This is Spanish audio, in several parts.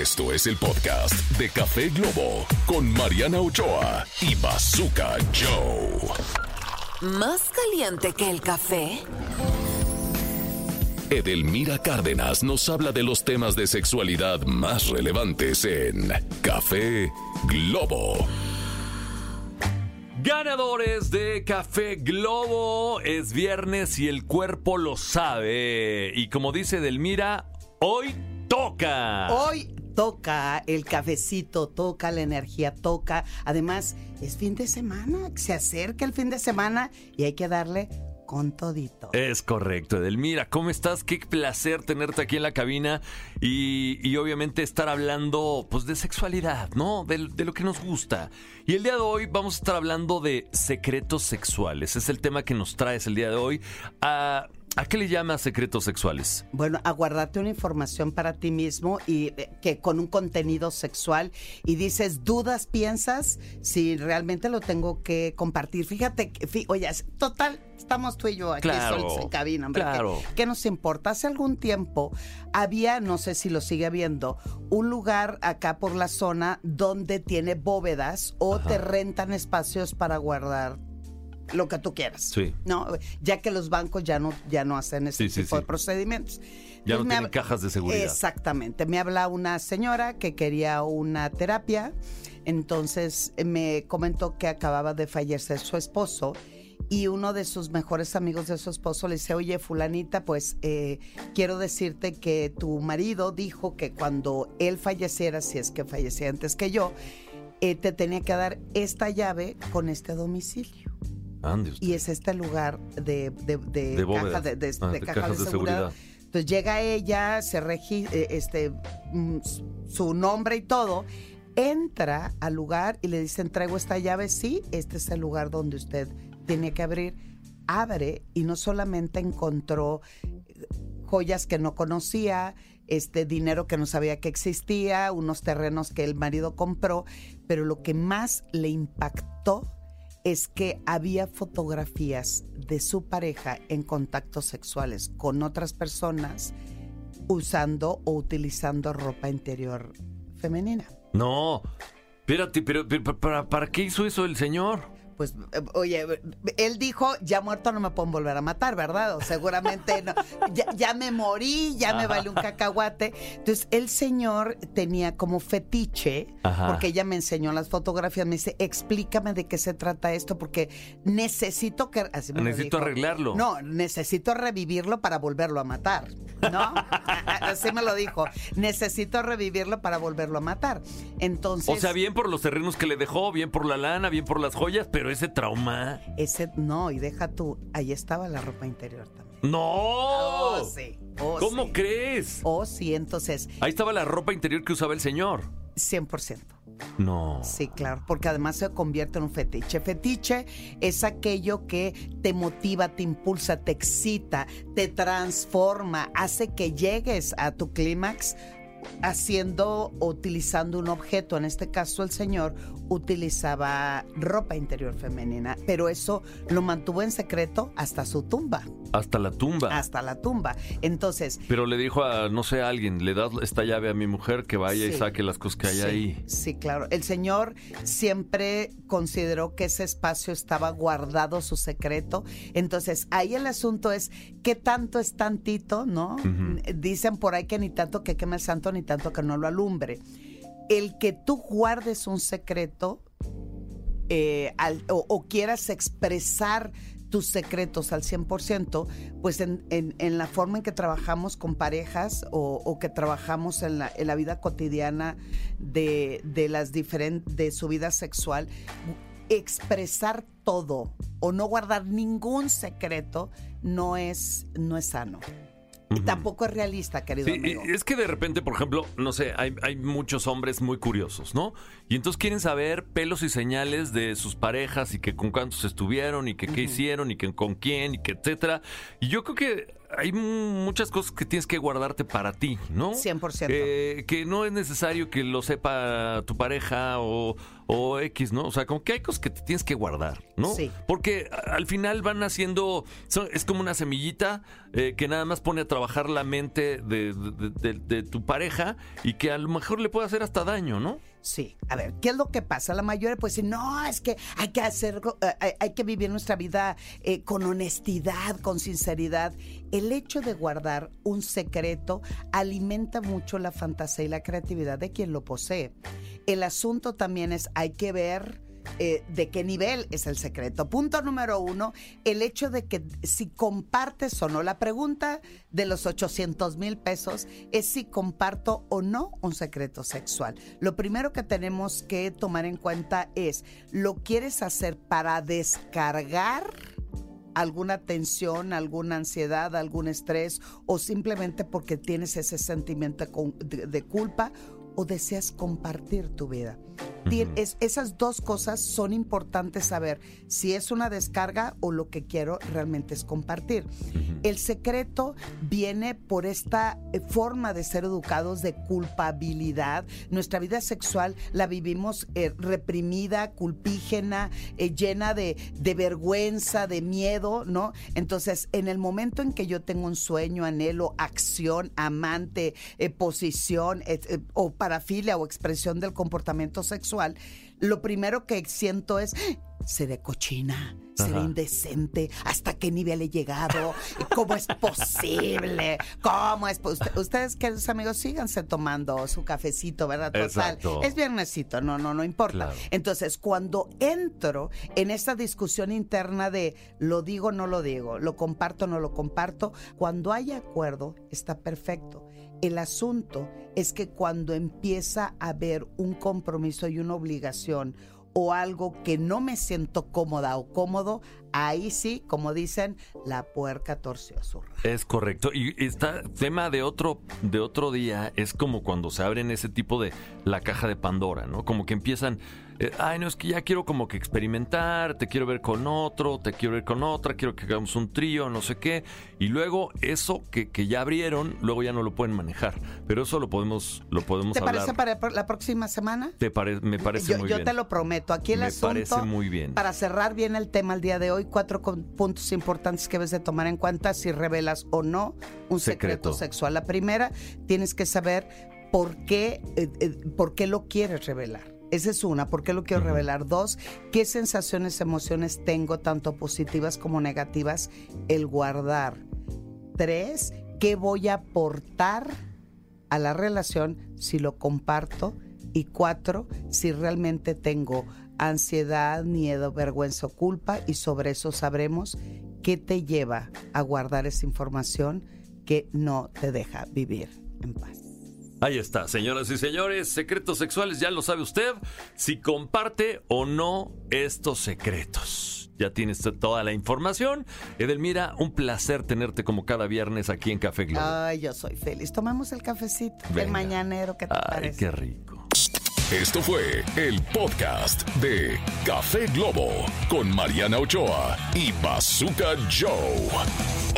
Esto es el podcast de Café Globo con Mariana Ochoa y Bazooka Joe. ¿Más caliente que el café? Edelmira Cárdenas nos habla de los temas de sexualidad más relevantes en Café Globo. Ganadores de Café Globo, es viernes y el cuerpo lo sabe. Y como dice Delmira, hoy toca. Hoy toca el cafecito, toca la energía, toca. Además, es fin de semana, se acerca el fin de semana y hay que darle con todito. Es correcto, Edelmira. ¿Cómo estás? Qué placer tenerte aquí en la cabina y, y obviamente estar hablando pues de sexualidad, ¿no? De, de, lo que nos gusta. Y el día de hoy vamos a estar hablando de secretos sexuales. Es el tema que nos traes el día de hoy. Ah, ¿A qué le llamas secretos sexuales? Bueno, a guardarte una información para ti mismo y eh, que con un contenido sexual y dices, dudas, piensas si realmente lo tengo que compartir. Fíjate, fí, oye, total, estamos tú y yo aquí claro, en cabina, hombre. Claro. ¿qué, ¿Qué nos importa? Hace algún tiempo había, no sé si lo sigue habiendo, un lugar acá por la zona donde tiene bóvedas o Ajá. te rentan espacios para guardar lo que tú quieras. Sí. ¿no? Ya que los bancos ya no, ya no hacen ese Sí, tipo sí. de procedimientos. Ya no Entonces, tienen cajas de seguridad. Exactamente. Me habla una señora que quería una terapia. Entonces eh, me comentó que acababa de fallecer su esposo. Y uno de sus mejores amigos de su esposo le dice, oye, fulanita, pues eh, quiero decirte que tu marido dijo que cuando él falleciera, si es que fallecía antes que yo, eh, te tenía que dar esta llave con este domicilio. Y es este lugar de, de, de De caja bóvedas. de, de- Ah, caja cajas de seguridad. seguridad. Entonces llega ella, se regi eh, este mm, su nombre y todo, entra al lugar y le dicen, traigo esta llave, sí, este es el lugar donde usted tiene que abrir. Abre y no solamente encontró eh, joyas que no conocía, este dinero que no sabía que existía, unos terrenos que el marido compró, pero lo que más le impactó es que había fotografías de su pareja en contactos sexuales con otras personas usando o utilizando ropa interior femenina. No. Espérate, pero, pero ¿para, ¿para qué hizo eso el señor? Pues, eh, oye, él dijo, ya muerto no me pueden volver a matar, ¿verdad? O seguramente no. Ya, ya me morí, ya me vale un cacahuate. Entonces, el señor tenía como fetiche, Ajá. porque ella me enseñó las fotografías, me dice, explícame de qué se trata esto, porque necesito que... Así me lo Necesito dijo. arreglarlo. No, necesito revivirlo para volverlo a matar, ¿no? Así me lo dijo. Necesito revivirlo para volverlo a matar. Entonces... O sea, bien por los terrenos que le dejó, bien por la lana, bien por las joyas, pero ese trauma. Ese, no, y deja tú, ahí estaba la ropa interior también. ¡No! Oh, sí. Oh, ¿Cómo sí. crees? Oh, sí, entonces, Ahí estaba la ropa interior que usaba el señor. 100%. No. Sí, claro, porque además se convierte en un fetiche. Fetiche es aquello que te motiva, te impulsa, te excita, te transforma, hace que llegues a tu clímax haciendo o utilizando un objeto. En este caso, el señor utilizaba ropa interior femenina, pero eso lo mantuvo en secreto hasta su tumba, Hasta la tumba. hasta la tumba. Entonces, Pero le dijo a, no sé, a alguien, le das esta llave a mi mujer que vaya y saque las cosas que hay sí, ahí. Sí, claro. El Señor siempre consideró que ese espacio estaba guardado su secreto. Entonces, ahí el asunto es qué tanto es tantito, ¿no? Dicen por ahí que ni tanto que queme el santo, ni tanto que no lo alumbre. El que tú guardes un secreto eh, al- o, o quieras expresar tus secretos al 100%, pues en, en- la forma en que trabajamos con parejas o, que trabajamos en la, en la vida cotidiana de, de las de su vida sexual, expresar todo o no guardar ningún secreto no es, no es sano. Y tampoco es realista, querido Sí, amigo. es que de repente, por ejemplo, no sé, hay, hay muchos hombres muy curiosos, ¿no? Y entonces quieren saber pelos y señales de sus parejas y que con cuántos estuvieron y que qué hicieron y que con quién y que etcétera. Y yo creo que hay muchas cosas que tienes que guardarte para ti, ¿no? 100%. Eh, que no es necesario que lo sepa tu pareja o, o X, ¿no? O sea, como que hay cosas que te tienes que guardar, ¿no? Sí. Porque al final van haciendo, son- es como una semillita eh, que nada más pone a trabajar la mente de, de- de- de tu pareja y que a lo mejor le puede hacer hasta daño, ¿no? Sí, a ver, ¿qué es lo que pasa? La mayoría pues no, es que hay que hacer, eh, hay que vivir nuestra vida eh, con honestidad, con sinceridad. El hecho de guardar un secreto alimenta mucho la fantasía y la creatividad de quien lo posee. El asunto también es, hay que ver eh, de qué nivel es el secreto. Punto número uno, el hecho de que si compartes o no. La pregunta de los 800 mil pesos es si comparto o no un secreto sexual. Lo primero que tenemos que tomar en cuenta es, ¿lo quieres hacer para descargar? alguna tensión, alguna ansiedad, algún estrés o simplemente porque tienes ese sentimiento de culpa o deseas compartir tu vida. Es- esas dos cosas son importantes saber si es una descarga o lo que quiero realmente es compartir. El secreto viene por esta eh, forma de ser educados de culpabilidad. Nuestra vida sexual la vivimos eh, reprimida, culpígena, eh, llena de, de vergüenza, de miedo, ¿no? Entonces, en el momento en que yo tengo un sueño, anhelo, acción, amante, eh, posición o parafilia o expresión del comportamiento sexual, lo primero que siento es, "Ah, seré cochina, seré indecente, hasta qué nivel he llegado, cómo es posible, cómo es pos- Usted- ustedes queridos amigos síganse tomando su cafecito, ¿verdad? Total, Exacto. es viernesito, no, no, no importa. Claro. Entonces, cuando entro en esta discusión interna de lo digo, no lo digo, lo comparto, no lo comparto, cuando hay acuerdo, está perfecto. El asunto es que cuando empieza a haber un compromiso y una obligación o algo que no me siento cómoda o cómodo, ahí sí, como dicen, la puerca torció su. Es correcto. Y está tema de otro, de otro día es como cuando se abren ese tipo de la caja de Pandora, ¿no? Como que empiezan, eh, ay, no, es que ya quiero como que experimentar, te quiero ver con otro, te quiero ver con otra, quiero que hagamos un trío, no sé qué. Y luego eso que, que ya abrieron, luego ya no lo pueden manejar. Pero eso lo podemos, lo podemos ¿Te hablar. parece para la próxima semana? Te pare- me parece yo, muy yo bien. te lo prometo. Aquí el Me asunto, parece muy bien. para cerrar bien el tema el día de hoy, cuatro con- puntos importantes que debes de tomar en cuenta si revelas o no un secreto, Secreto. sexual. La primera, tienes que saber por qué, eh, eh, por qué lo quieres revelar. Esa es una, ¿por qué lo quiero revelar? Dos, ¿qué sensaciones, emociones tengo, tanto positivas como negativas, el guardar? Tres, ¿qué voy a aportar a la relación si lo comparto? Y cuatro, si realmente tengo ansiedad, miedo, vergüenza o culpa y sobre eso sabremos qué te lleva a guardar esa información que no te deja vivir en paz. Ahí está, señoras y señores, secretos sexuales, ya lo sabe usted, si comparte o no estos secretos. Ya tienes toda la información. Edelmira, un placer tenerte como cada viernes aquí en Café Globo. Ay, yo soy feliz. Tomemos el cafecito, el Venga. mañanero, ¿qué te Ay, parece? qué rico. Esto fue el podcast de Café Globo con Mariana Ochoa y Bazooka Joe.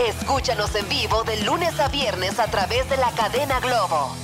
Escúchanos en vivo de lunes a viernes a través de la cadena Globo.